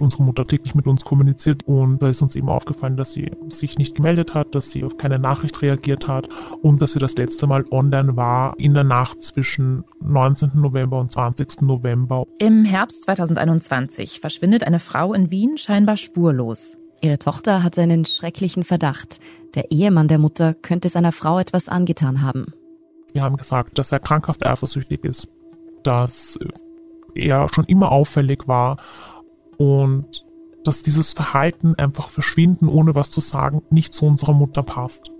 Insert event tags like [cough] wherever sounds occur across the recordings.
Unsere Mutter täglich mit uns kommuniziert und da ist uns eben aufgefallen, dass sie sich nicht gemeldet hat, dass sie auf keine Nachricht reagiert hat und dass sie das letzte Mal online war in der Nacht zwischen 19. November und 20. November. Im Herbst 2021 verschwindet eine Frau in Wien scheinbar spurlos. Ihre Tochter hat einen schrecklichen Verdacht. Der Ehemann der Mutter könnte seiner Frau etwas angetan haben. Wir haben gesagt, dass er krankhaft eifersüchtig ist, dass er schon immer auffällig war und dass dieses Verhalten einfach verschwinden, ohne was zu sagen, nicht zu unserer Mutter passt.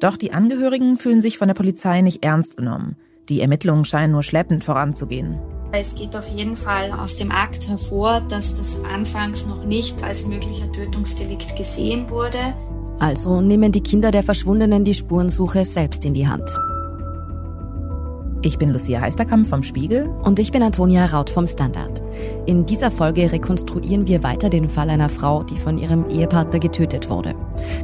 Doch die Angehörigen fühlen sich von der Polizei nicht ernst genommen. Die Ermittlungen scheinen nur schleppend voranzugehen. Es geht auf jeden Fall aus dem Akt hervor, dass das anfangs noch nicht als möglicher Tötungsdelikt gesehen wurde. Also nehmen die Kinder der Verschwundenen die Spurensuche selbst in die Hand. Ich bin Lucia Heisterkamp vom Spiegel. Und ich bin Antonia Raut vom Standard. In dieser Folge rekonstruieren wir weiter den Fall einer Frau, die von ihrem Ehepartner getötet wurde.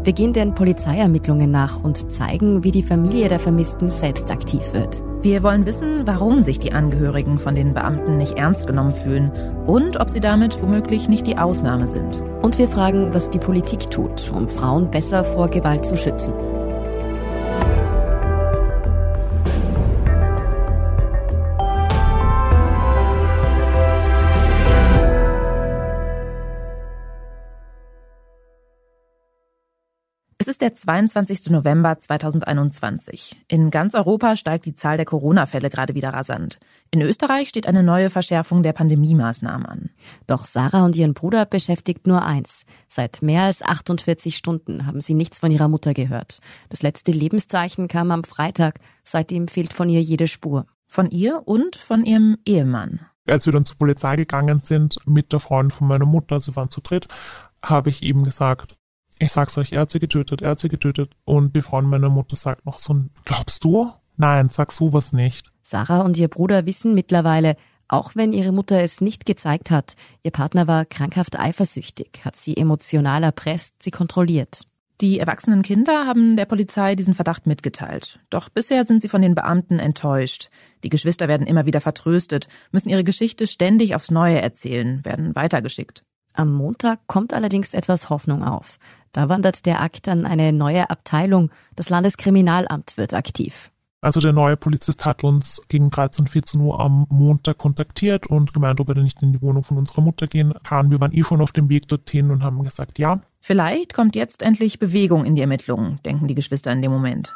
Wir gehen den Polizeiermittlungen nach und zeigen, wie die Familie der Vermissten selbst aktiv wird. Wir wollen wissen, warum sich die Angehörigen von den Beamten nicht ernst genommen fühlen und ob sie damit womöglich nicht die Ausnahme sind. Und wir fragen, was die Politik tut, um Frauen besser vor Gewalt zu schützen. Es ist der 22. November 2021. In ganz Europa steigt die Zahl der Corona-Fälle gerade wieder rasant. In Österreich steht eine neue Verschärfung der Pandemie-Maßnahmen an. Doch Sarah und ihren Bruder beschäftigt nur eins. Seit mehr als 48 Stunden haben sie nichts von ihrer Mutter gehört. Das letzte Lebenszeichen kam am Freitag. Seitdem fehlt von ihr jede Spur. Von ihr und von ihrem Ehemann. Als wir dann zur Polizei gegangen sind mit der Freundin von meiner Mutter, sie waren zu dritt, habe ich ihm gesagt, ich sag's euch, er hat sie getötet, er hat sie getötet. Und die Freundin meiner Mutter sagt noch so, glaubst du? Nein, sag sowas nicht. Sarah und ihr Bruder wissen mittlerweile, auch wenn ihre Mutter es nicht gezeigt hat, ihr Partner war krankhaft eifersüchtig, hat sie emotional erpresst, sie kontrolliert. Die erwachsenen Kinder haben der Polizei diesen Verdacht mitgeteilt. Doch bisher sind sie von den Beamten enttäuscht. Die Geschwister werden immer wieder vertröstet, müssen ihre Geschichte ständig aufs Neue erzählen, werden weitergeschickt. Am Montag kommt allerdings etwas Hoffnung auf. Da wandert der Akt an eine neue Abteilung. Das Landeskriminalamt wird aktiv. Also der neue Polizist hat uns gegen 13, 14 Uhr am Montag kontaktiert und gemeint, ob er denn nicht in die Wohnung von unserer Mutter gehen kann. Wir waren eh schon auf dem Weg dorthin und haben gesagt, ja. Vielleicht kommt jetzt endlich Bewegung in die Ermittlungen, denken die Geschwister in dem Moment.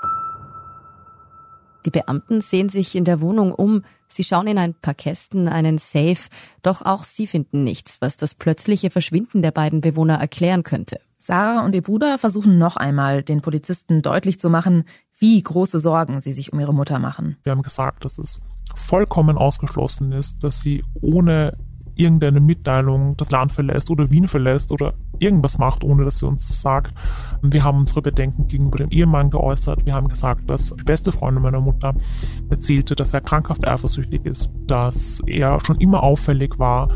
Die Beamten sehen sich in der Wohnung um, sie schauen in ein paar Kästen, einen Safe, doch auch sie finden nichts, was das plötzliche Verschwinden der beiden Bewohner erklären könnte. Sarah und ihr Bruder versuchen noch einmal, den Polizisten deutlich zu machen, wie große Sorgen sie sich um ihre Mutter machen. Wir haben gesagt, dass es vollkommen ausgeschlossen ist, dass sie ohne irgendeine Mitteilung das Land verlässt oder Wien verlässt oder irgendwas macht, ohne dass sie uns sagt. Wir haben unsere Bedenken gegenüber dem Ehemann geäußert. Wir haben gesagt, dass die beste Freundin meiner Mutter erzählte, dass er krankhaft eifersüchtig ist, dass er schon immer auffällig war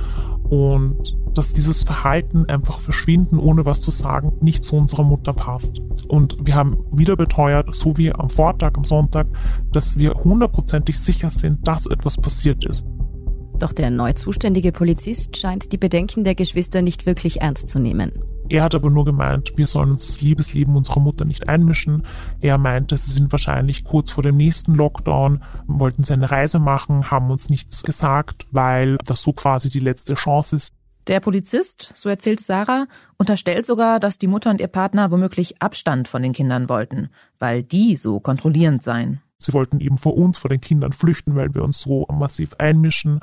und dass dieses Verhalten einfach verschwinden, ohne was zu sagen, nicht zu unserer Mutter passt. Und wir haben wieder beteuert, so wie am Vortag, am Sonntag, dass wir hundertprozentig sicher sind, dass etwas passiert ist. Doch der neu zuständige Polizist scheint die Bedenken der Geschwister nicht wirklich ernst zu nehmen. Er hat aber nur gemeint, wir sollen uns das Liebesleben unserer Mutter nicht einmischen. Er meinte, sie sind wahrscheinlich kurz vor dem nächsten Lockdown, wollten seine Reise machen, haben uns nichts gesagt, weil das so quasi die letzte Chance ist. Der Polizist, so erzählt Sarah, unterstellt sogar, dass die Mutter und ihr Partner womöglich Abstand von den Kindern wollten, weil die so kontrollierend seien. Sie wollten eben vor uns, vor den Kindern flüchten, weil wir uns so massiv einmischen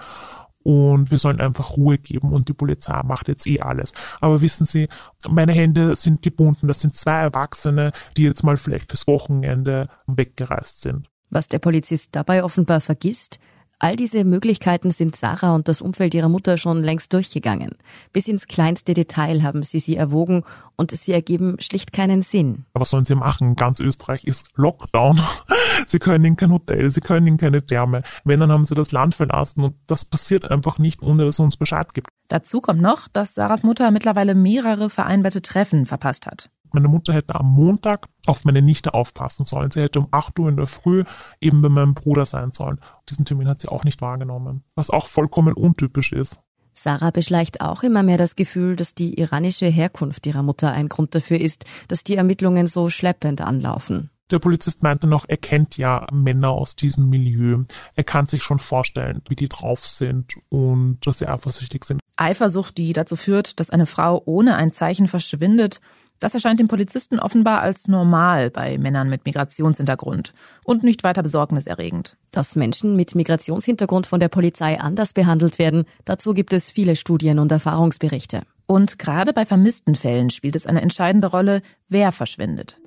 und wir sollen einfach Ruhe geben und die Polizei macht jetzt eh alles. Aber wissen Sie, meine Hände sind gebunden. Das sind zwei Erwachsene, die jetzt mal vielleicht fürs Wochenende weggereist sind. Was der Polizist dabei offenbar vergisst, All diese Möglichkeiten sind Sarah und das Umfeld ihrer Mutter schon längst durchgegangen. Bis ins kleinste Detail haben sie sie erwogen und sie ergeben schlicht keinen Sinn. Was sollen sie machen? Ganz Österreich ist Lockdown. [laughs] Sie können in kein Hotel, sie können in keine Therme. Wenn, dann haben sie das Land verlassen und das passiert einfach nicht, ohne dass es uns Bescheid gibt. Dazu kommt noch, dass Sarahs Mutter mittlerweile mehrere vereinbarte Treffen verpasst hat. Meine Mutter hätte am Montag auf meine Nichte aufpassen sollen. Sie hätte um 8 Uhr in der Früh eben bei meinem Bruder sein sollen. Diesen Termin hat sie auch nicht wahrgenommen, was auch vollkommen untypisch ist. Sarah beschleicht auch immer mehr das Gefühl, dass die iranische Herkunft ihrer Mutter ein Grund dafür ist, dass die Ermittlungen so schleppend anlaufen. Der Polizist meinte noch, er kennt ja Männer aus diesem Milieu. Er kann sich schon vorstellen, wie die drauf sind und dass sie eifersüchtig sind. Eifersucht, die dazu führt, dass eine Frau ohne ein Zeichen verschwindet, das erscheint dem Polizisten offenbar als normal bei Männern mit Migrationshintergrund und nicht weiter besorgniserregend. Dass Menschen mit Migrationshintergrund von der Polizei anders behandelt werden, dazu gibt es viele Studien und Erfahrungsberichte. Und gerade bei vermissten Fällen spielt es eine entscheidende Rolle, wer verschwindet.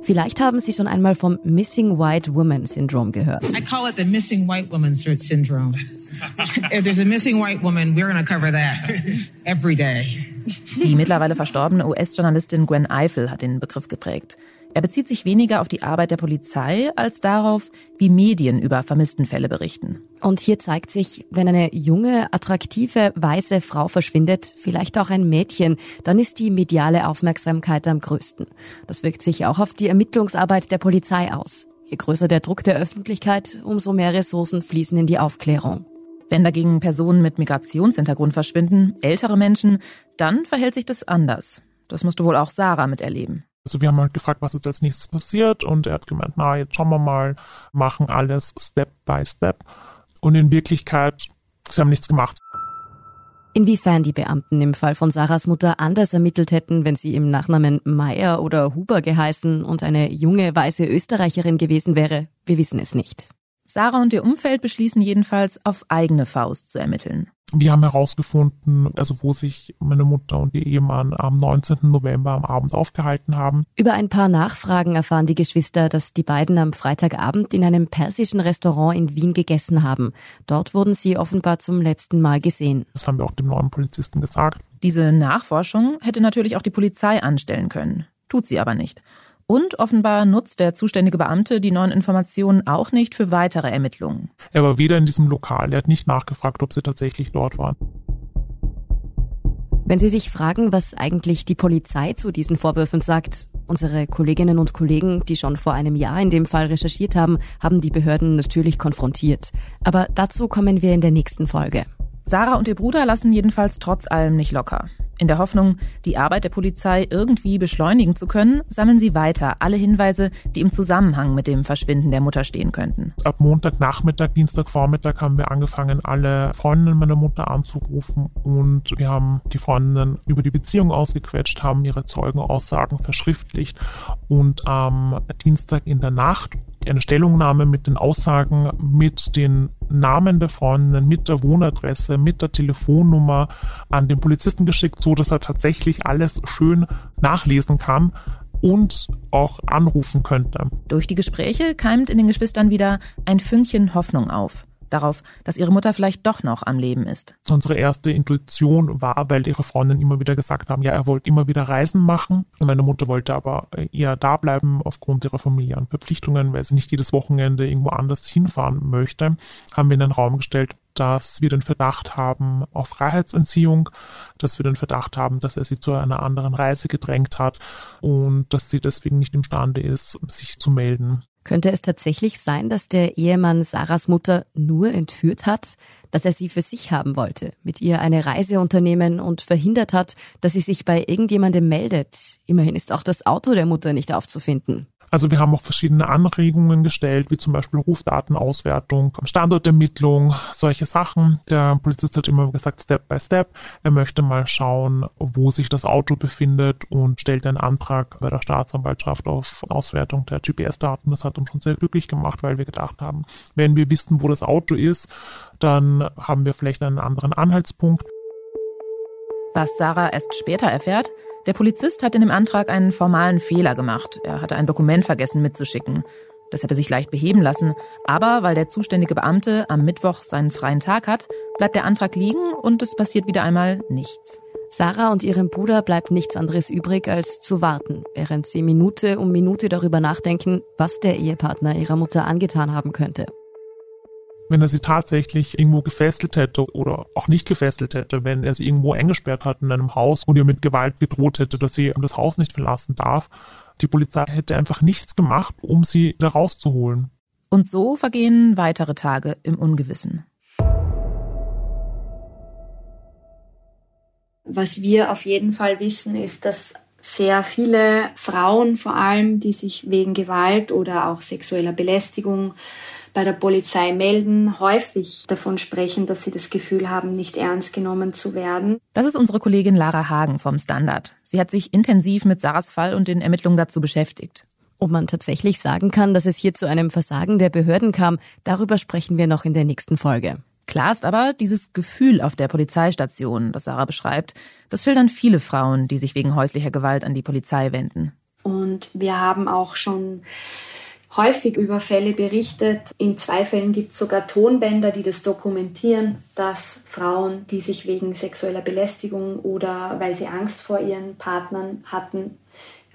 Vielleicht haben Sie schon einmal vom Missing White Woman Syndrome gehört. I call it the Missing White Woman Syndrome. If there's a missing white woman, we're going to cover that every day. Die mittlerweile verstorbene US-Journalistin Gwen Eiffel hat den Begriff geprägt. Er bezieht sich weniger auf die Arbeit der Polizei als darauf, wie Medien über Vermisstenfälle berichten. Und hier zeigt sich, wenn eine junge, attraktive, weiße Frau verschwindet, vielleicht auch ein Mädchen, dann ist die mediale Aufmerksamkeit am größten. Das wirkt sich auch auf die Ermittlungsarbeit der Polizei aus. Je größer der Druck der Öffentlichkeit, umso mehr Ressourcen fließen in die Aufklärung. Wenn dagegen Personen mit Migrationshintergrund verschwinden, ältere Menschen, dann verhält sich das anders. Das musste wohl auch Sarah miterleben. Also wir haben halt gefragt, was jetzt als nächstes passiert und er hat gemeint, na, jetzt schauen wir mal, machen alles Step by Step. Und in Wirklichkeit, sie haben nichts gemacht. Inwiefern die Beamten im Fall von Sarahs Mutter anders ermittelt hätten, wenn sie im Nachnamen Meyer oder Huber geheißen und eine junge weiße Österreicherin gewesen wäre, wir wissen es nicht. Sarah und ihr Umfeld beschließen jedenfalls, auf eigene Faust zu ermitteln. Wir haben herausgefunden, also wo sich meine Mutter und ihr Ehemann am 19. November am Abend aufgehalten haben. Über ein paar Nachfragen erfahren die Geschwister, dass die beiden am Freitagabend in einem persischen Restaurant in Wien gegessen haben. Dort wurden sie offenbar zum letzten Mal gesehen. Das haben wir auch dem neuen Polizisten gesagt. Diese Nachforschung hätte natürlich auch die Polizei anstellen können. Tut sie aber nicht. Und offenbar nutzt der zuständige Beamte die neuen Informationen auch nicht für weitere Ermittlungen. Er war weder in diesem Lokal, er hat nicht nachgefragt, ob sie tatsächlich dort waren. Wenn Sie sich fragen, was eigentlich die Polizei zu diesen Vorwürfen sagt, unsere Kolleginnen und Kollegen, die schon vor einem Jahr in dem Fall recherchiert haben, haben die Behörden natürlich konfrontiert. Aber dazu kommen wir in der nächsten Folge. Sarah und ihr Bruder lassen jedenfalls trotz allem nicht locker. In der Hoffnung, die Arbeit der Polizei irgendwie beschleunigen zu können, sammeln sie weiter alle Hinweise, die im Zusammenhang mit dem Verschwinden der Mutter stehen könnten. Ab Montagnachmittag, Dienstagvormittag haben wir angefangen, alle Freundinnen meiner Mutter anzurufen und wir haben die Freundinnen über die Beziehung ausgequetscht, haben ihre Zeugenaussagen verschriftlicht und am Dienstag in der Nacht eine Stellungnahme mit den Aussagen, mit den Namen der Freundinnen, mit der Wohnadresse, mit der Telefonnummer an den Polizisten geschickt, so dass er tatsächlich alles schön nachlesen kann und auch anrufen könnte. Durch die Gespräche keimt in den Geschwistern wieder ein Fünkchen Hoffnung auf darauf, dass ihre Mutter vielleicht doch noch am Leben ist. Unsere erste Intuition war, weil ihre Freundin immer wieder gesagt haben, ja, er wollte immer wieder Reisen machen. Meine Mutter wollte aber eher da bleiben aufgrund ihrer familiären Verpflichtungen, weil sie nicht jedes Wochenende irgendwo anders hinfahren möchte. Haben wir in den Raum gestellt, dass wir den Verdacht haben auf Freiheitsentziehung, dass wir den Verdacht haben, dass er sie zu einer anderen Reise gedrängt hat und dass sie deswegen nicht imstande ist, sich zu melden. Könnte es tatsächlich sein, dass der Ehemann Sarahs Mutter nur entführt hat, dass er sie für sich haben wollte, mit ihr eine Reise unternehmen und verhindert hat, dass sie sich bei irgendjemandem meldet? Immerhin ist auch das Auto der Mutter nicht aufzufinden. Also wir haben auch verschiedene Anregungen gestellt, wie zum Beispiel Rufdatenauswertung, Standortermittlung, solche Sachen. Der Polizist hat immer gesagt, Step by Step. Er möchte mal schauen, wo sich das Auto befindet und stellt einen Antrag bei der Staatsanwaltschaft auf Auswertung der GPS-Daten. Das hat uns schon sehr glücklich gemacht, weil wir gedacht haben, wenn wir wissen, wo das Auto ist, dann haben wir vielleicht einen anderen Anhaltspunkt. Was Sarah erst später erfährt, der Polizist hat in dem Antrag einen formalen Fehler gemacht. Er hatte ein Dokument vergessen mitzuschicken. Das hätte sich leicht beheben lassen, aber weil der zuständige Beamte am Mittwoch seinen freien Tag hat, bleibt der Antrag liegen und es passiert wieder einmal nichts. Sarah und ihrem Bruder bleibt nichts anderes übrig, als zu warten, während sie Minute um Minute darüber nachdenken, was der Ehepartner ihrer Mutter angetan haben könnte wenn er sie tatsächlich irgendwo gefesselt hätte oder auch nicht gefesselt hätte, wenn er sie irgendwo eingesperrt hat in einem Haus und ihr mit Gewalt gedroht hätte, dass sie das Haus nicht verlassen darf. Die Polizei hätte einfach nichts gemacht, um sie da rauszuholen. Und so vergehen weitere Tage im Ungewissen. Was wir auf jeden Fall wissen, ist, dass sehr viele Frauen vor allem, die sich wegen Gewalt oder auch sexueller Belästigung bei der Polizei melden, häufig davon sprechen, dass sie das Gefühl haben, nicht ernst genommen zu werden. Das ist unsere Kollegin Lara Hagen vom Standard. Sie hat sich intensiv mit Sarahs Fall und den Ermittlungen dazu beschäftigt. Ob man tatsächlich sagen kann, dass es hier zu einem Versagen der Behörden kam, darüber sprechen wir noch in der nächsten Folge. Klar ist aber, dieses Gefühl auf der Polizeistation, das Sarah beschreibt, das schildern viele Frauen, die sich wegen häuslicher Gewalt an die Polizei wenden. Und wir haben auch schon häufig über Fälle berichtet. In zwei Fällen gibt es sogar Tonbänder, die das dokumentieren, dass Frauen, die sich wegen sexueller Belästigung oder weil sie Angst vor ihren Partnern hatten,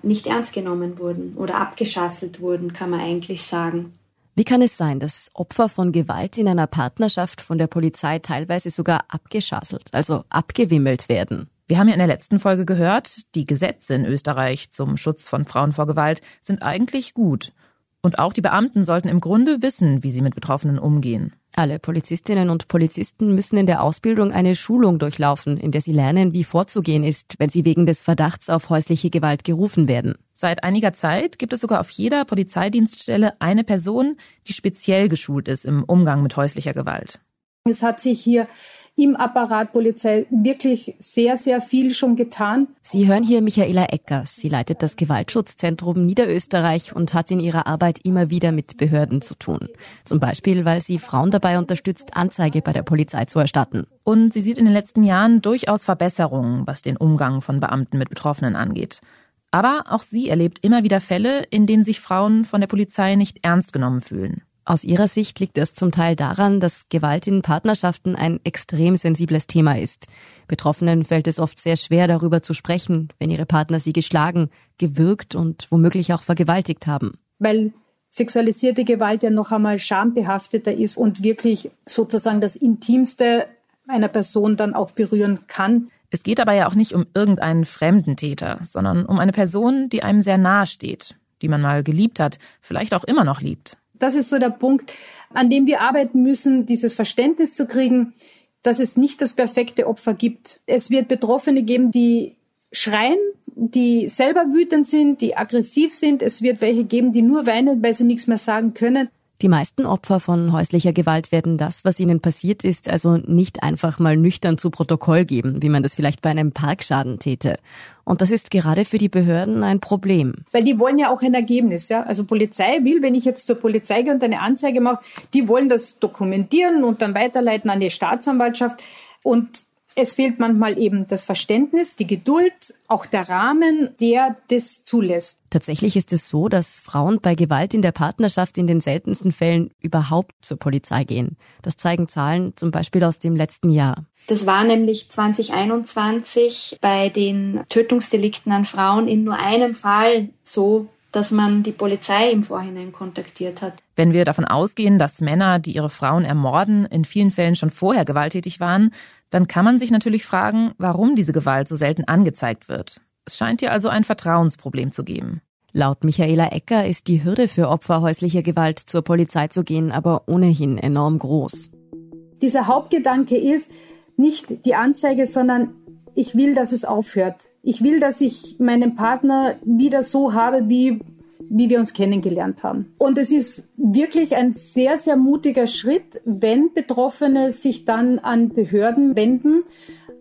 nicht ernst genommen wurden oder abgeschasselt wurden, kann man eigentlich sagen. Wie kann es sein, dass Opfer von Gewalt in einer Partnerschaft von der Polizei teilweise sogar abgeschasselt, also abgewimmelt werden? Wir haben ja in der letzten Folge gehört, die Gesetze in Österreich zum Schutz von Frauen vor Gewalt sind eigentlich gut. Und auch die Beamten sollten im Grunde wissen, wie sie mit Betroffenen umgehen. Alle Polizistinnen und Polizisten müssen in der Ausbildung eine Schulung durchlaufen, in der sie lernen, wie vorzugehen ist, wenn sie wegen des Verdachts auf häusliche Gewalt gerufen werden. Seit einiger Zeit gibt es sogar auf jeder Polizeidienststelle eine Person, die speziell geschult ist im Umgang mit häuslicher Gewalt. Es hat sich hier im Apparat Polizei wirklich sehr, sehr viel schon getan. Sie hören hier Michaela Eckers. Sie leitet das Gewaltschutzzentrum Niederösterreich und hat in ihrer Arbeit immer wieder mit Behörden zu tun. Zum Beispiel, weil sie Frauen dabei unterstützt, Anzeige bei der Polizei zu erstatten. Und sie sieht in den letzten Jahren durchaus Verbesserungen, was den Umgang von Beamten mit Betroffenen angeht. Aber auch sie erlebt immer wieder Fälle, in denen sich Frauen von der Polizei nicht ernst genommen fühlen. Aus ihrer Sicht liegt es zum Teil daran, dass Gewalt in Partnerschaften ein extrem sensibles Thema ist. Betroffenen fällt es oft sehr schwer, darüber zu sprechen, wenn ihre Partner sie geschlagen, gewürgt und womöglich auch vergewaltigt haben. Weil sexualisierte Gewalt ja noch einmal schambehafteter ist und wirklich sozusagen das Intimste einer Person dann auch berühren kann. Es geht aber ja auch nicht um irgendeinen fremden Täter, sondern um eine Person, die einem sehr nahe steht, die man mal geliebt hat, vielleicht auch immer noch liebt. Das ist so der Punkt, an dem wir arbeiten müssen, dieses Verständnis zu kriegen, dass es nicht das perfekte Opfer gibt. Es wird Betroffene geben, die schreien, die selber wütend sind, die aggressiv sind. Es wird welche geben, die nur weinen, weil sie nichts mehr sagen können. Die meisten Opfer von häuslicher Gewalt werden das, was ihnen passiert ist, also nicht einfach mal nüchtern zu Protokoll geben, wie man das vielleicht bei einem Parkschaden täte. Und das ist gerade für die Behörden ein Problem. Weil die wollen ja auch ein Ergebnis, ja. Also Polizei will, wenn ich jetzt zur Polizei gehe und eine Anzeige mache, die wollen das dokumentieren und dann weiterleiten an die Staatsanwaltschaft. Und es fehlt manchmal eben das Verständnis, die Geduld, auch der Rahmen, der das zulässt. Tatsächlich ist es so, dass Frauen bei Gewalt in der Partnerschaft in den seltensten Fällen überhaupt zur Polizei gehen. Das zeigen Zahlen zum Beispiel aus dem letzten Jahr. Das war nämlich 2021 bei den Tötungsdelikten an Frauen in nur einem Fall so, dass man die Polizei im Vorhinein kontaktiert hat. Wenn wir davon ausgehen, dass Männer, die ihre Frauen ermorden, in vielen Fällen schon vorher gewalttätig waren, dann kann man sich natürlich fragen, warum diese Gewalt so selten angezeigt wird. Es scheint hier also ein Vertrauensproblem zu geben. Laut Michaela Ecker ist die Hürde für Opfer häuslicher Gewalt zur Polizei zu gehen aber ohnehin enorm groß. Dieser Hauptgedanke ist nicht die Anzeige, sondern ich will, dass es aufhört. Ich will, dass ich meinen Partner wieder so habe, wie wie wir uns kennengelernt haben. Und es ist wirklich ein sehr, sehr mutiger Schritt, wenn Betroffene sich dann an Behörden wenden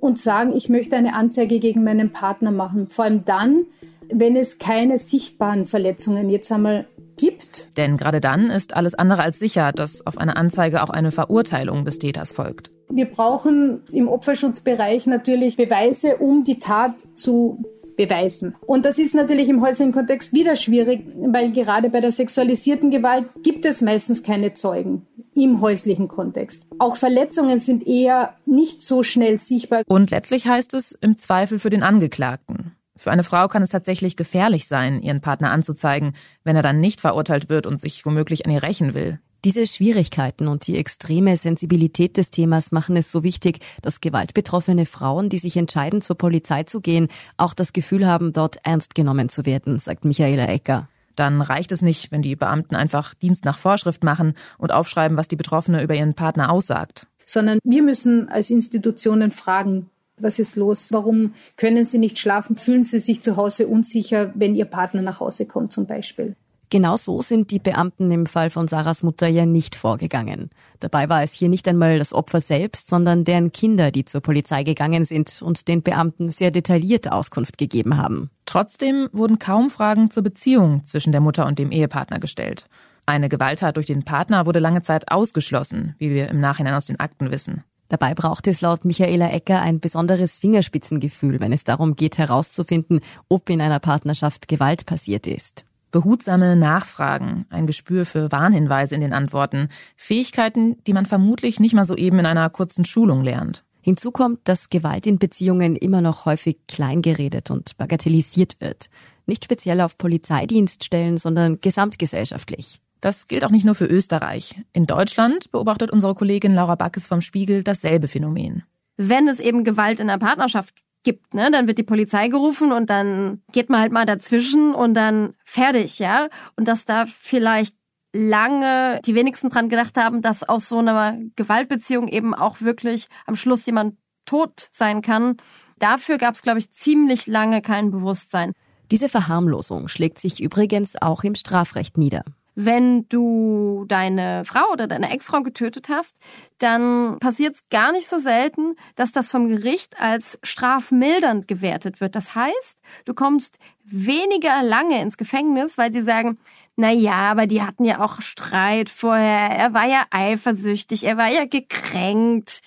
und sagen, ich möchte eine Anzeige gegen meinen Partner machen. Vor allem dann, wenn es keine sichtbaren Verletzungen jetzt einmal gibt. Denn gerade dann ist alles andere als sicher, dass auf eine Anzeige auch eine Verurteilung des Täters folgt. Wir brauchen im Opferschutzbereich natürlich Beweise, um die Tat zu beweisen. Und das ist natürlich im häuslichen Kontext wieder schwierig, weil gerade bei der sexualisierten Gewalt gibt es meistens keine Zeugen im häuslichen Kontext. Auch Verletzungen sind eher nicht so schnell sichtbar. Und letztlich heißt es im Zweifel für den Angeklagten. Für eine Frau kann es tatsächlich gefährlich sein, ihren Partner anzuzeigen, wenn er dann nicht verurteilt wird und sich womöglich an ihr rächen will. Diese Schwierigkeiten und die extreme Sensibilität des Themas machen es so wichtig, dass gewaltbetroffene Frauen, die sich entscheiden, zur Polizei zu gehen, auch das Gefühl haben, dort ernst genommen zu werden, sagt Michaela Ecker. Dann reicht es nicht, wenn die Beamten einfach Dienst nach Vorschrift machen und aufschreiben, was die Betroffene über ihren Partner aussagt. Sondern wir müssen als Institutionen fragen, Was ist los? Warum können Sie nicht schlafen? Fühlen Sie sich zu Hause unsicher, wenn Ihr Partner nach Hause kommt zum Beispiel? Genau so sind die Beamten im Fall von Sarahs Mutter ja nicht vorgegangen. Dabei war es hier nicht einmal das Opfer selbst, sondern deren Kinder, die zur Polizei gegangen sind und den Beamten sehr detaillierte Auskunft gegeben haben. Trotzdem wurden kaum Fragen zur Beziehung zwischen der Mutter und dem Ehepartner gestellt. Eine Gewalttat durch den Partner wurde lange Zeit ausgeschlossen, wie wir im Nachhinein aus den Akten wissen. Dabei braucht es laut Michaela Ecker ein besonderes Fingerspitzengefühl, wenn es darum geht herauszufinden, ob in einer Partnerschaft Gewalt passiert ist. Behutsame Nachfragen, ein Gespür für Warnhinweise in den Antworten, Fähigkeiten, die man vermutlich nicht mal so eben in einer kurzen Schulung lernt. Hinzu kommt, dass Gewalt in Beziehungen immer noch häufig kleingeredet und bagatellisiert wird. Nicht speziell auf Polizeidienststellen, sondern gesamtgesellschaftlich. Das gilt auch nicht nur für Österreich. In Deutschland beobachtet unsere Kollegin Laura Backes vom Spiegel dasselbe Phänomen. Wenn es eben Gewalt in der Partnerschaft gibt, ne? Dann wird die Polizei gerufen und dann geht man halt mal dazwischen und dann fertig, ja? Und dass da vielleicht lange die wenigsten dran gedacht haben, dass aus so einer Gewaltbeziehung eben auch wirklich am Schluss jemand tot sein kann. Dafür gab es, glaube ich, ziemlich lange kein Bewusstsein. Diese Verharmlosung schlägt sich übrigens auch im Strafrecht nieder wenn du deine Frau oder deine Ex-Frau getötet hast, dann passiert es gar nicht so selten, dass das vom Gericht als strafmildernd gewertet wird. Das heißt, du kommst weniger lange ins Gefängnis, weil sie sagen, na ja, aber die hatten ja auch Streit vorher. Er war ja eifersüchtig, er war ja gekränkt.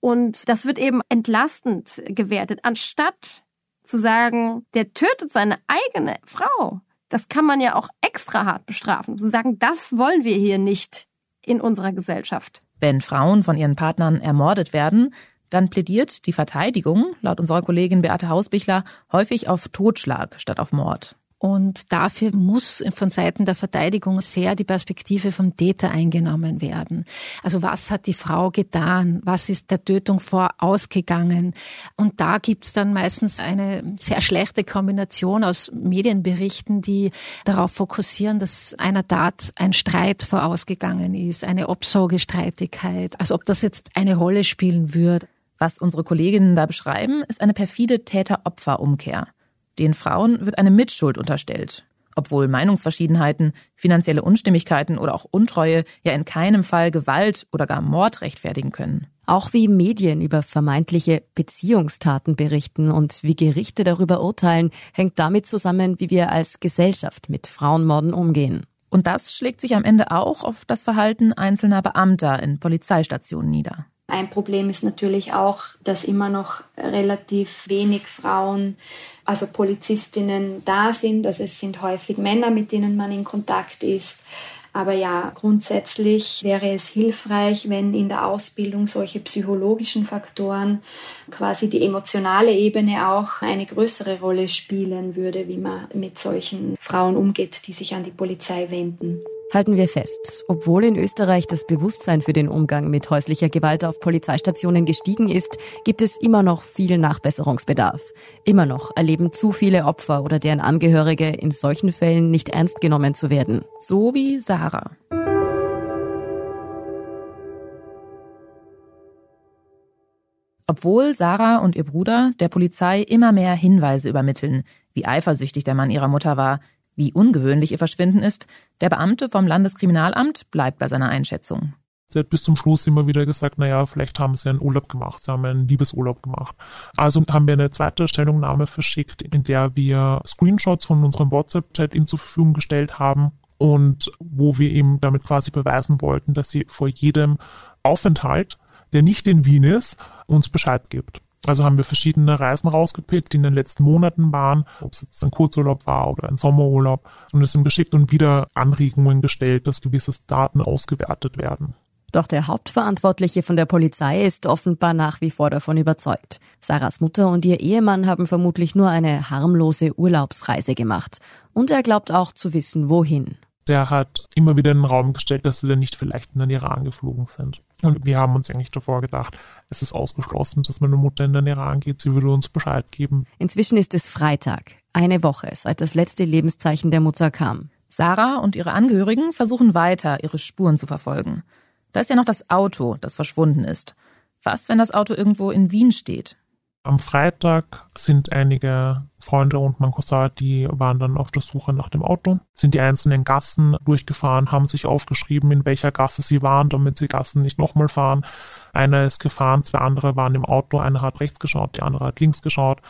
Und das wird eben entlastend gewertet, anstatt zu sagen, der tötet seine eigene Frau das kann man ja auch extra hart bestrafen. Zu sagen, das wollen wir hier nicht in unserer Gesellschaft. Wenn Frauen von ihren Partnern ermordet werden, dann plädiert die Verteidigung, laut unserer Kollegin Beate Hausbichler, häufig auf Totschlag statt auf Mord. Und dafür muss von Seiten der Verteidigung sehr die Perspektive vom Täter eingenommen werden. Also was hat die Frau getan? Was ist der Tötung vorausgegangen? Und da gibt's dann meistens eine sehr schlechte Kombination aus Medienberichten, die darauf fokussieren, dass einer Tat ein Streit vorausgegangen ist, eine Obsorgestreitigkeit, als ob das jetzt eine Rolle spielen würde. Was unsere Kolleginnen da beschreiben, ist eine perfide Täter-Opfer-Umkehr. Den Frauen wird eine Mitschuld unterstellt, obwohl Meinungsverschiedenheiten, finanzielle Unstimmigkeiten oder auch Untreue ja in keinem Fall Gewalt oder gar Mord rechtfertigen können. Auch wie Medien über vermeintliche Beziehungstaten berichten und wie Gerichte darüber urteilen, hängt damit zusammen, wie wir als Gesellschaft mit Frauenmorden umgehen. Und das schlägt sich am Ende auch auf das Verhalten einzelner Beamter in Polizeistationen nieder. Ein Problem ist natürlich auch, dass immer noch relativ wenig Frauen, also Polizistinnen da sind. Also es sind häufig Männer, mit denen man in Kontakt ist. Aber ja, grundsätzlich wäre es hilfreich, wenn in der Ausbildung solche psychologischen Faktoren, quasi die emotionale Ebene auch eine größere Rolle spielen würde, wie man mit solchen Frauen umgeht, die sich an die Polizei wenden. Halten wir fest, obwohl in Österreich das Bewusstsein für den Umgang mit häuslicher Gewalt auf Polizeistationen gestiegen ist, gibt es immer noch viel Nachbesserungsbedarf. Immer noch erleben zu viele Opfer oder deren Angehörige in solchen Fällen nicht ernst genommen zu werden. So wie Sarah. Obwohl Sarah und ihr Bruder der Polizei immer mehr Hinweise übermitteln, wie eifersüchtig der Mann ihrer Mutter war, wie ungewöhnlich ihr Verschwinden ist, der Beamte vom Landeskriminalamt bleibt bei seiner Einschätzung. Sie hat bis zum Schluss immer wieder gesagt, naja, vielleicht haben sie einen Urlaub gemacht, sie haben einen Liebesurlaub gemacht. Also haben wir eine zweite Stellungnahme verschickt, in der wir Screenshots von unserem WhatsApp-Chat ihm zur Verfügung gestellt haben und wo wir ihm damit quasi beweisen wollten, dass sie vor jedem Aufenthalt, der nicht in Wien ist, uns Bescheid gibt. Also haben wir verschiedene Reisen rausgepickt, die in den letzten Monaten waren, ob es jetzt ein Kurzurlaub war oder ein Sommerurlaub, und es ihm geschickt und wieder Anregungen gestellt, dass gewisse Daten ausgewertet werden. Doch der Hauptverantwortliche von der Polizei ist offenbar nach wie vor davon überzeugt. Sarahs Mutter und ihr Ehemann haben vermutlich nur eine harmlose Urlaubsreise gemacht. Und er glaubt auch zu wissen, wohin. Der hat immer wieder in den Raum gestellt, dass sie dann nicht vielleicht in den Iran geflogen sind. Und wir haben uns eigentlich davor gedacht, es ist ausgeschlossen, dass meine Mutter in den Iran geht. Sie würde uns Bescheid geben. Inzwischen ist es Freitag, eine Woche, seit das letzte Lebenszeichen der Mutter kam. Sarah und ihre Angehörigen versuchen weiter, ihre Spuren zu verfolgen. Da ist ja noch das Auto, das verschwunden ist. Was, wenn das Auto irgendwo in Wien steht? Am Freitag sind einige Freunde und mein Cousin, die waren dann auf der Suche nach dem Auto, sind die einzelnen Gassen durchgefahren, haben sich aufgeschrieben, in welcher Gasse sie waren, damit sie Gassen nicht nochmal fahren. Einer ist gefahren, zwei andere waren im Auto, einer hat rechts geschaut, die andere hat links geschaut,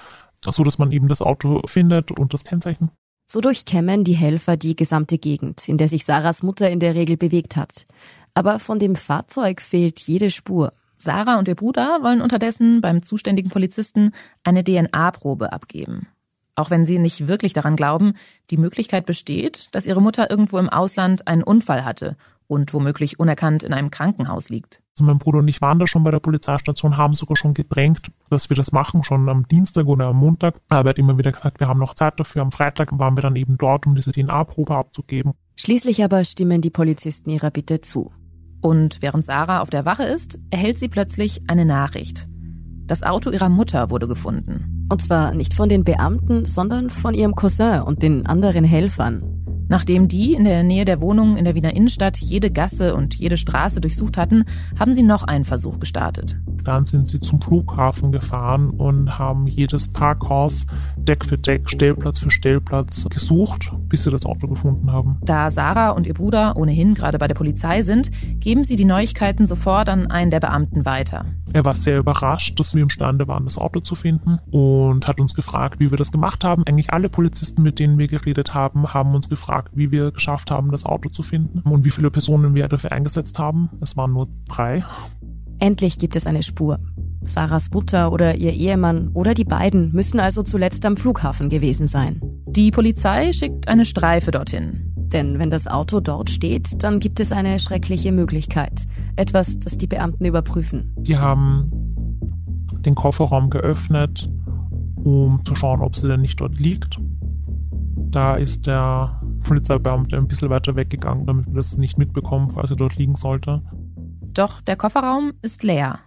so dass man eben das Auto findet und das Kennzeichen. So durchkämmen die Helfer die gesamte Gegend, in der sich Sarahs Mutter in der Regel bewegt hat. Aber von dem Fahrzeug fehlt jede Spur. Sarah und ihr Bruder wollen unterdessen beim zuständigen Polizisten eine DNA-Probe abgeben. Auch wenn sie nicht wirklich daran glauben, die Möglichkeit besteht, dass ihre Mutter irgendwo im Ausland einen Unfall hatte und womöglich unerkannt in einem Krankenhaus liegt. Also mein Bruder und ich waren da schon bei der Polizeistation, haben sogar schon gedrängt, dass wir das machen, schon am Dienstag oder am Montag. Aber er hat immer wieder gesagt, wir haben noch Zeit dafür. Am Freitag waren wir dann eben dort, um diese DNA-Probe abzugeben. Schließlich aber stimmen die Polizisten ihrer Bitte zu. Und während Sarah auf der Wache ist, erhält sie plötzlich eine Nachricht. Das Auto ihrer Mutter wurde gefunden. Und zwar nicht von den Beamten, sondern von ihrem Cousin und den anderen Helfern. Nachdem die in der Nähe der Wohnung in der Wiener Innenstadt jede Gasse und jede Straße durchsucht hatten, haben sie noch einen Versuch gestartet. Dann sind sie zum Flughafen gefahren und haben jedes Parkhaus Deck für Deck, Stellplatz für Stellplatz gesucht, bis sie das Auto gefunden haben. Da Sarah und ihr Bruder ohnehin gerade bei der Polizei sind, geben sie die Neuigkeiten sofort an einen der Beamten weiter. Er war sehr überrascht, dass wir imstande waren, das Auto zu finden und hat uns gefragt, wie wir das gemacht haben. Eigentlich alle Polizisten, mit denen wir geredet haben, haben uns gefragt, wie wir geschafft haben, das Auto zu finden und wie viele Personen wir dafür eingesetzt haben. Es waren nur drei. Endlich gibt es eine Spur. Sarahs Mutter oder ihr Ehemann oder die beiden müssen also zuletzt am Flughafen gewesen sein. Die Polizei schickt eine Streife dorthin. Denn wenn das Auto dort steht, dann gibt es eine schreckliche Möglichkeit. Etwas, das die Beamten überprüfen. Die haben den Kofferraum geöffnet, um zu schauen, ob sie denn nicht dort liegt. Da ist der Polizeibeamte ein bisschen weiter weggegangen, damit wir das nicht mitbekommen, falls er dort liegen sollte. Doch der Kofferraum ist leer.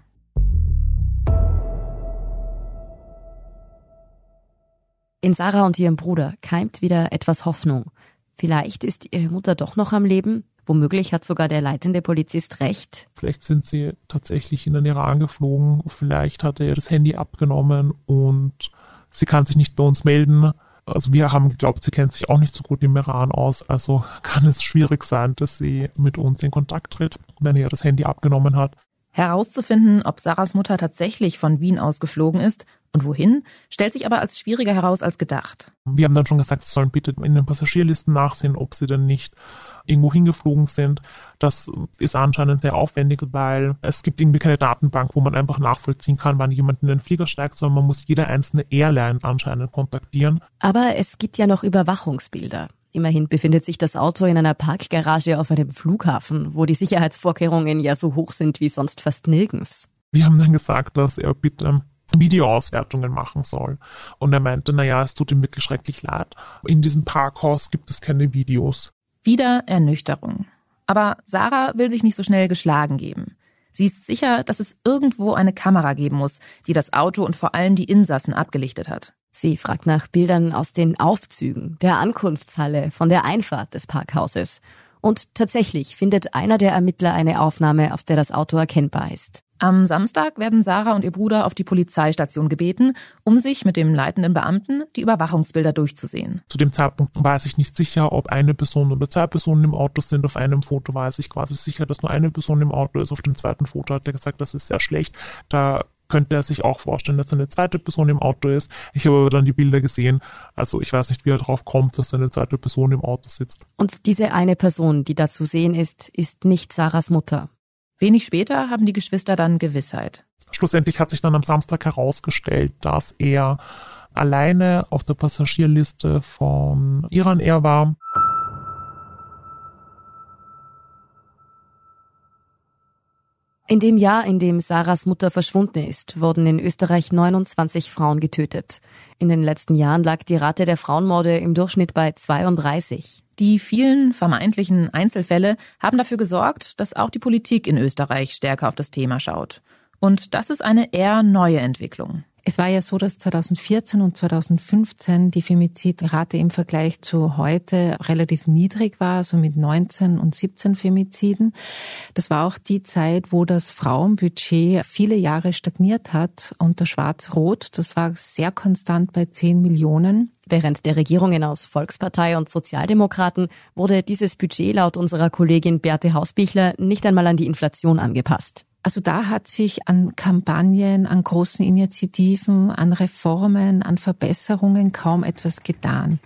In Sarah und ihrem Bruder keimt wieder etwas Hoffnung. Vielleicht ist ihre Mutter doch noch am Leben. Womöglich hat sogar der leitende Polizist recht. Vielleicht sind sie tatsächlich in den Iran geflogen. Vielleicht hat er ihr das Handy abgenommen und sie kann sich nicht bei uns melden. Also wir haben geglaubt, sie kennt sich auch nicht so gut im Iran aus. Also kann es schwierig sein, dass sie mit uns in Kontakt tritt, wenn er das Handy abgenommen hat. Herauszufinden, ob Sarahs Mutter tatsächlich von Wien aus geflogen ist und wohin, stellt sich aber als schwieriger heraus als gedacht. Wir haben dann schon gesagt, sie sollen bitte in den Passagierlisten nachsehen, ob sie denn nicht irgendwo hingeflogen sind. Das ist anscheinend sehr aufwendig, weil es gibt irgendwie keine Datenbank, wo man einfach nachvollziehen kann, wann jemand in den Flieger steigt, sondern man muss jede einzelne Airline anscheinend kontaktieren. Aber es gibt ja noch Überwachungsbilder. Immerhin befindet sich das Auto in einer Parkgarage auf einem Flughafen, wo die Sicherheitsvorkehrungen ja so hoch sind wie sonst fast nirgends. Wir haben dann gesagt, dass er bitte Videoauswertungen machen soll. Und er meinte, naja, es tut ihm wirklich schrecklich leid. In diesem Parkhaus gibt es keine Videos. Wieder Ernüchterung. Aber Sarah will sich nicht so schnell geschlagen geben. Sie ist sicher, dass es irgendwo eine Kamera geben muss, die das Auto und vor allem die Insassen abgelichtet hat. Sie fragt nach Bildern aus den Aufzügen, der Ankunftshalle, von der Einfahrt des Parkhauses. Und tatsächlich findet einer der Ermittler eine Aufnahme, auf der das Auto erkennbar ist. Am Samstag werden Sarah und ihr Bruder auf die Polizeistation gebeten, um sich mit dem leitenden Beamten die Überwachungsbilder durchzusehen. Zu dem Zeitpunkt weiß ich nicht sicher, ob eine Person oder zwei Personen im Auto sind. Auf einem Foto weiß ich quasi sicher, dass nur eine Person im Auto ist. Auf dem zweiten Foto hat er gesagt, das ist sehr schlecht. Da könnte er sich auch vorstellen, dass eine zweite Person im Auto ist. Ich habe aber dann die Bilder gesehen. Also ich weiß nicht, wie er darauf kommt, dass eine zweite Person im Auto sitzt. Und diese eine Person, die da zu sehen ist, ist nicht Sarahs Mutter. Wenig später haben die Geschwister dann Gewissheit. Schlussendlich hat sich dann am Samstag herausgestellt, dass er alleine auf der Passagierliste von Iran Air war. In dem Jahr, in dem Sarahs Mutter verschwunden ist, wurden in Österreich 29 Frauen getötet. In den letzten Jahren lag die Rate der Frauenmorde im Durchschnitt bei 32. Die vielen vermeintlichen Einzelfälle haben dafür gesorgt, dass auch die Politik in Österreich stärker auf das Thema schaut. Und das ist eine eher neue Entwicklung. Es war ja so, dass 2014 und 2015 die Femizidrate im Vergleich zu heute relativ niedrig war, so mit 19 und 17 Femiziden. Das war auch die Zeit, wo das Frauenbudget viele Jahre stagniert hat unter Schwarz-Rot. Das war sehr konstant bei 10 Millionen. Während der Regierungen aus Volkspartei und Sozialdemokraten wurde dieses Budget laut unserer Kollegin Berthe Hausbichler nicht einmal an die Inflation angepasst. Also da hat sich an Kampagnen, an großen Initiativen, an Reformen, an Verbesserungen kaum etwas getan.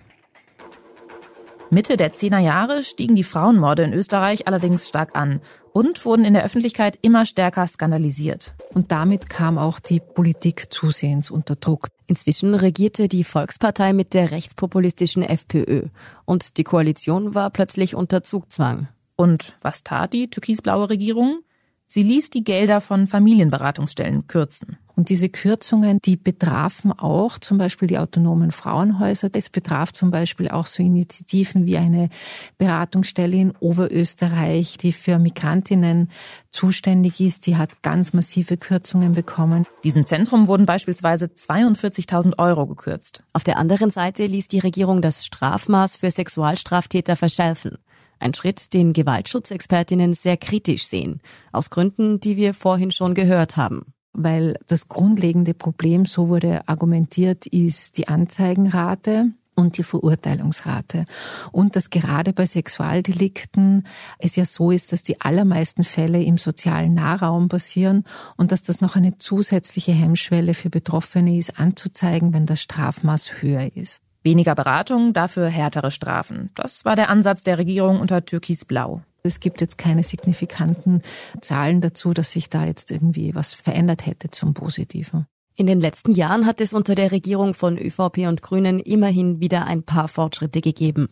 Mitte der Zehner Jahre stiegen die Frauenmorde in Österreich allerdings stark an und wurden in der Öffentlichkeit immer stärker skandalisiert. Und damit kam auch die Politik zusehends unter Druck. Inzwischen regierte die Volkspartei mit der rechtspopulistischen FPÖ und die Koalition war plötzlich unter Zugzwang. Und was tat die türkisblaue Regierung? Sie ließ die Gelder von Familienberatungsstellen kürzen. Und diese Kürzungen, die betrafen auch zum Beispiel die autonomen Frauenhäuser. Das betraf zum Beispiel auch so Initiativen wie eine Beratungsstelle in Oberösterreich, die für Migrantinnen zuständig ist. Die hat ganz massive Kürzungen bekommen. Diesem Zentrum wurden beispielsweise 42.000 Euro gekürzt. Auf der anderen Seite ließ die Regierung das Strafmaß für Sexualstraftäter verschärfen. Ein Schritt, den Gewaltschutzexpertinnen sehr kritisch sehen, aus Gründen, die wir vorhin schon gehört haben. Weil das grundlegende Problem, so wurde argumentiert, ist die Anzeigenrate und die Verurteilungsrate. Und dass gerade bei Sexualdelikten es ja so ist, dass die allermeisten Fälle im sozialen Nahraum passieren und dass das noch eine zusätzliche Hemmschwelle für Betroffene ist, anzuzeigen, wenn das Strafmaß höher ist. Weniger Beratung, dafür härtere Strafen. Das war der Ansatz der Regierung unter Türkis-Blau. Es gibt jetzt keine signifikanten Zahlen dazu, dass sich da jetzt irgendwie was verändert hätte zum Positiven. In den letzten Jahren hat es unter der Regierung von ÖVP und Grünen immerhin wieder ein paar Fortschritte gegeben.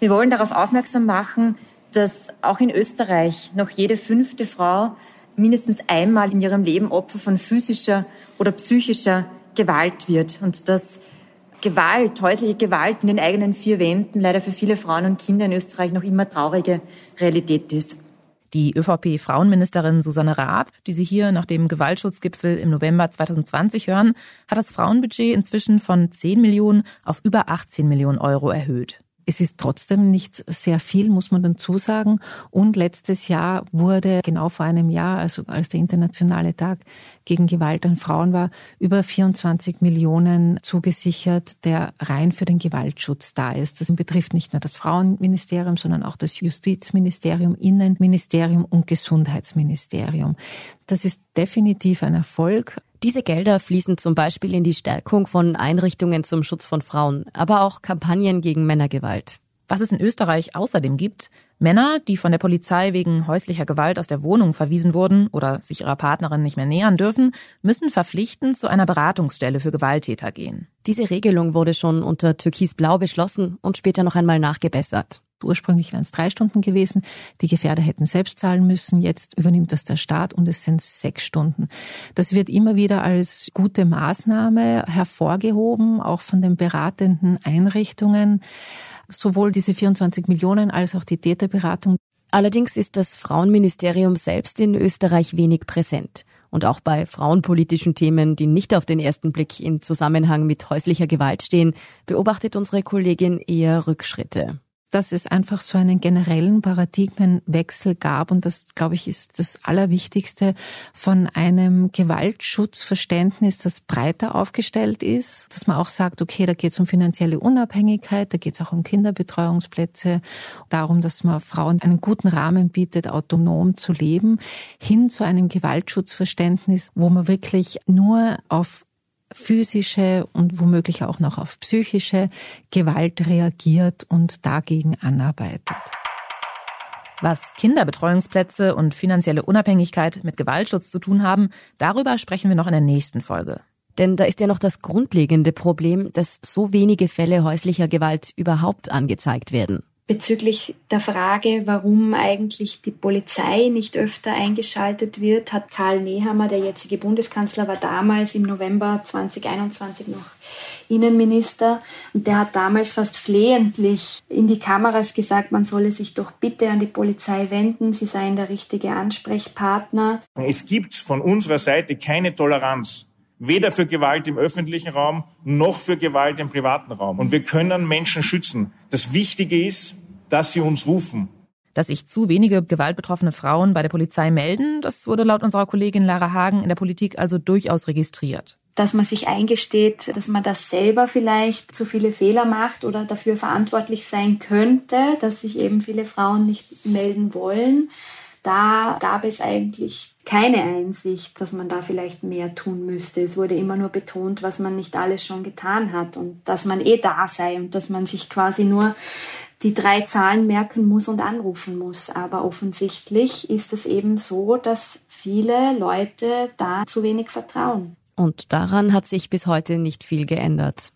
Wir wollen darauf aufmerksam machen, dass auch in Österreich noch jede fünfte Frau mindestens einmal in ihrem Leben Opfer von physischer oder psychischer Gewalt wird und dass Gewalt, häusliche Gewalt in den eigenen vier Wänden leider für viele Frauen und Kinder in Österreich noch immer traurige Realität ist. Die ÖVP-Frauenministerin Susanne Raab, die Sie hier nach dem Gewaltschutzgipfel im November 2020 hören, hat das Frauenbudget inzwischen von 10 Millionen auf über 18 Millionen Euro erhöht. Es ist trotzdem nicht sehr viel, muss man dazu sagen. Und letztes Jahr wurde genau vor einem Jahr, also als der internationale Tag gegen Gewalt an Frauen war, über 24 Millionen zugesichert, der rein für den Gewaltschutz da ist. Das betrifft nicht nur das Frauenministerium, sondern auch das Justizministerium, Innenministerium und Gesundheitsministerium. Das ist definitiv ein Erfolg. Diese Gelder fließen zum Beispiel in die Stärkung von Einrichtungen zum Schutz von Frauen, aber auch Kampagnen gegen Männergewalt. Was es in Österreich außerdem gibt, Männer, die von der Polizei wegen häuslicher Gewalt aus der Wohnung verwiesen wurden oder sich ihrer Partnerin nicht mehr nähern dürfen, müssen verpflichtend zu einer Beratungsstelle für Gewalttäter gehen. Diese Regelung wurde schon unter Türkis-Blau beschlossen und später noch einmal nachgebessert. Ursprünglich wären es drei Stunden gewesen. Die Gefährder hätten selbst zahlen müssen. Jetzt übernimmt das der Staat und es sind sechs Stunden. Das wird immer wieder als gute Maßnahme hervorgehoben, auch von den beratenden Einrichtungen. Sowohl diese 24 Millionen als auch die Täterberatung. Allerdings ist das Frauenministerium selbst in Österreich wenig präsent. Und auch bei frauenpolitischen Themen, die nicht auf den ersten Blick in Zusammenhang mit häuslicher Gewalt stehen, beobachtet unsere Kollegin eher Rückschritte dass es einfach so einen generellen Paradigmenwechsel gab. Und das, glaube ich, ist das Allerwichtigste von einem Gewaltschutzverständnis, das breiter aufgestellt ist, dass man auch sagt, okay, da geht es um finanzielle Unabhängigkeit, da geht es auch um Kinderbetreuungsplätze, darum, dass man Frauen einen guten Rahmen bietet, autonom zu leben, hin zu einem Gewaltschutzverständnis, wo man wirklich nur auf physische und womöglich auch noch auf psychische Gewalt reagiert und dagegen anarbeitet. Was Kinderbetreuungsplätze und finanzielle Unabhängigkeit mit Gewaltschutz zu tun haben, darüber sprechen wir noch in der nächsten Folge. Denn da ist ja noch das grundlegende Problem, dass so wenige Fälle häuslicher Gewalt überhaupt angezeigt werden bezüglich der Frage, warum eigentlich die Polizei nicht öfter eingeschaltet wird, hat Karl Nehammer, der jetzige Bundeskanzler, war damals im November 2021 noch Innenminister und der hat damals fast flehentlich in die Kameras gesagt, man solle sich doch bitte an die Polizei wenden, sie seien der richtige Ansprechpartner. Es gibt von unserer Seite keine Toleranz Weder für Gewalt im öffentlichen Raum noch für Gewalt im privaten Raum. Und wir können Menschen schützen. Das Wichtige ist, dass sie uns rufen. Dass sich zu wenige gewaltbetroffene Frauen bei der Polizei melden, das wurde laut unserer Kollegin Lara Hagen in der Politik also durchaus registriert. Dass man sich eingesteht, dass man das selber vielleicht zu viele Fehler macht oder dafür verantwortlich sein könnte, dass sich eben viele Frauen nicht melden wollen. Da gab es eigentlich keine Einsicht, dass man da vielleicht mehr tun müsste. Es wurde immer nur betont, was man nicht alles schon getan hat und dass man eh da sei und dass man sich quasi nur die drei Zahlen merken muss und anrufen muss. Aber offensichtlich ist es eben so, dass viele Leute da zu wenig vertrauen. Und daran hat sich bis heute nicht viel geändert.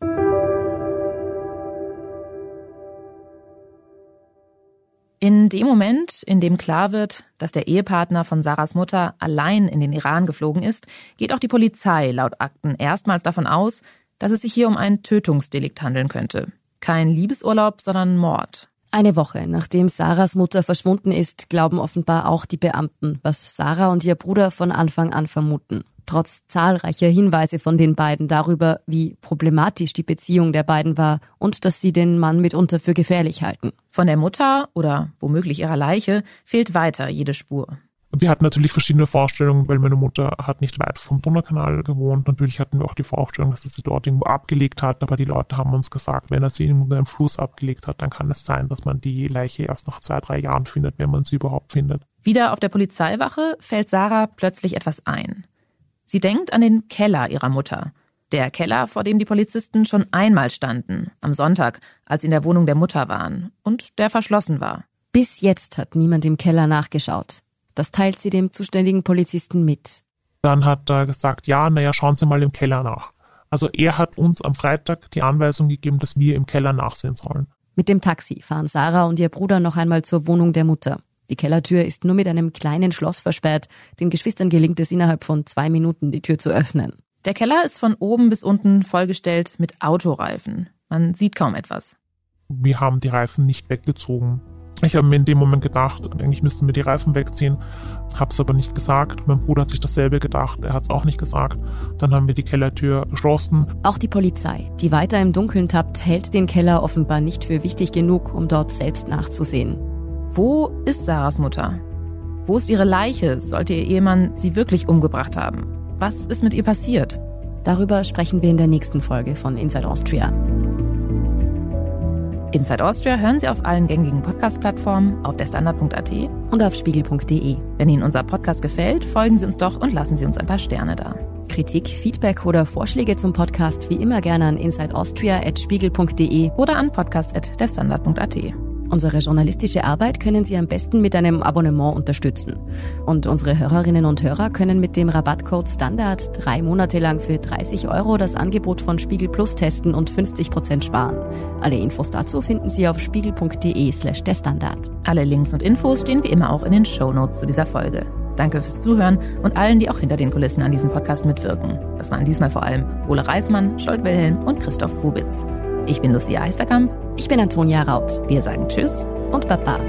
In dem Moment, in dem klar wird, dass der Ehepartner von Sarahs Mutter allein in den Iran geflogen ist, geht auch die Polizei laut Akten erstmals davon aus, dass es sich hier um ein Tötungsdelikt handeln könnte. Kein Liebesurlaub, sondern Mord. Eine Woche nachdem Sarahs Mutter verschwunden ist, glauben offenbar auch die Beamten, was Sarah und ihr Bruder von Anfang an vermuten. Trotz zahlreicher Hinweise von den beiden darüber, wie problematisch die Beziehung der beiden war und dass sie den Mann mitunter für gefährlich halten. Von der Mutter oder womöglich ihrer Leiche fehlt weiter jede Spur. Wir hatten natürlich verschiedene Vorstellungen, weil meine Mutter hat nicht weit vom Donaukanal gewohnt. Natürlich hatten wir auch die Vorstellung, dass er sie dort irgendwo abgelegt hat, aber die Leute haben uns gesagt, wenn er sie in einem Fluss abgelegt hat, dann kann es sein, dass man die Leiche erst nach zwei, drei Jahren findet, wenn man sie überhaupt findet. Wieder auf der Polizeiwache fällt Sarah plötzlich etwas ein. Sie denkt an den Keller ihrer Mutter. Der Keller, vor dem die Polizisten schon einmal standen, am Sonntag, als sie in der Wohnung der Mutter waren, und der verschlossen war. Bis jetzt hat niemand im Keller nachgeschaut. Das teilt sie dem zuständigen Polizisten mit. Dann hat er gesagt, ja, naja, schauen Sie mal im Keller nach. Also er hat uns am Freitag die Anweisung gegeben, dass wir im Keller nachsehen sollen. Mit dem Taxi fahren Sarah und ihr Bruder noch einmal zur Wohnung der Mutter. Die Kellertür ist nur mit einem kleinen Schloss versperrt. Den Geschwistern gelingt es innerhalb von zwei Minuten, die Tür zu öffnen. Der Keller ist von oben bis unten vollgestellt mit Autoreifen. Man sieht kaum etwas. Wir haben die Reifen nicht weggezogen. Ich habe mir in dem Moment gedacht, eigentlich müssten wir die Reifen wegziehen, habe es aber nicht gesagt. Mein Bruder hat sich dasselbe gedacht, er hat es auch nicht gesagt. Dann haben wir die Kellertür geschlossen. Auch die Polizei, die weiter im Dunkeln tappt, hält den Keller offenbar nicht für wichtig genug, um dort selbst nachzusehen. Wo ist Sarahs Mutter? Wo ist ihre Leiche? Sollte ihr Ehemann sie wirklich umgebracht haben? Was ist mit ihr passiert? Darüber sprechen wir in der nächsten Folge von Inside Austria. Inside Austria hören Sie auf allen gängigen Podcast-Plattformen, auf der Standard.at und auf spiegel.de. Wenn Ihnen unser Podcast gefällt, folgen Sie uns doch und lassen Sie uns ein paar Sterne da. Kritik, Feedback oder Vorschläge zum Podcast wie immer gerne an insideaustria.spiegel.de oder an podcast.derstandard.at. Unsere journalistische Arbeit können Sie am besten mit einem Abonnement unterstützen. Und unsere Hörerinnen und Hörer können mit dem Rabattcode Standard drei Monate lang für 30 Euro das Angebot von Spiegel Plus testen und 50 Prozent sparen. Alle Infos dazu finden Sie auf spiegel.de slash der Standard. Alle Links und Infos stehen wie immer auch in den Show Notes zu dieser Folge. Danke fürs Zuhören und allen, die auch hinter den Kulissen an diesem Podcast mitwirken. Das waren diesmal vor allem Ole Reismann, Scholt Wilhelm und Christoph Grubitz. Ich bin Lucia Eisterkamp. Ich bin Antonia Raut. Wir sagen Tschüss und Baba.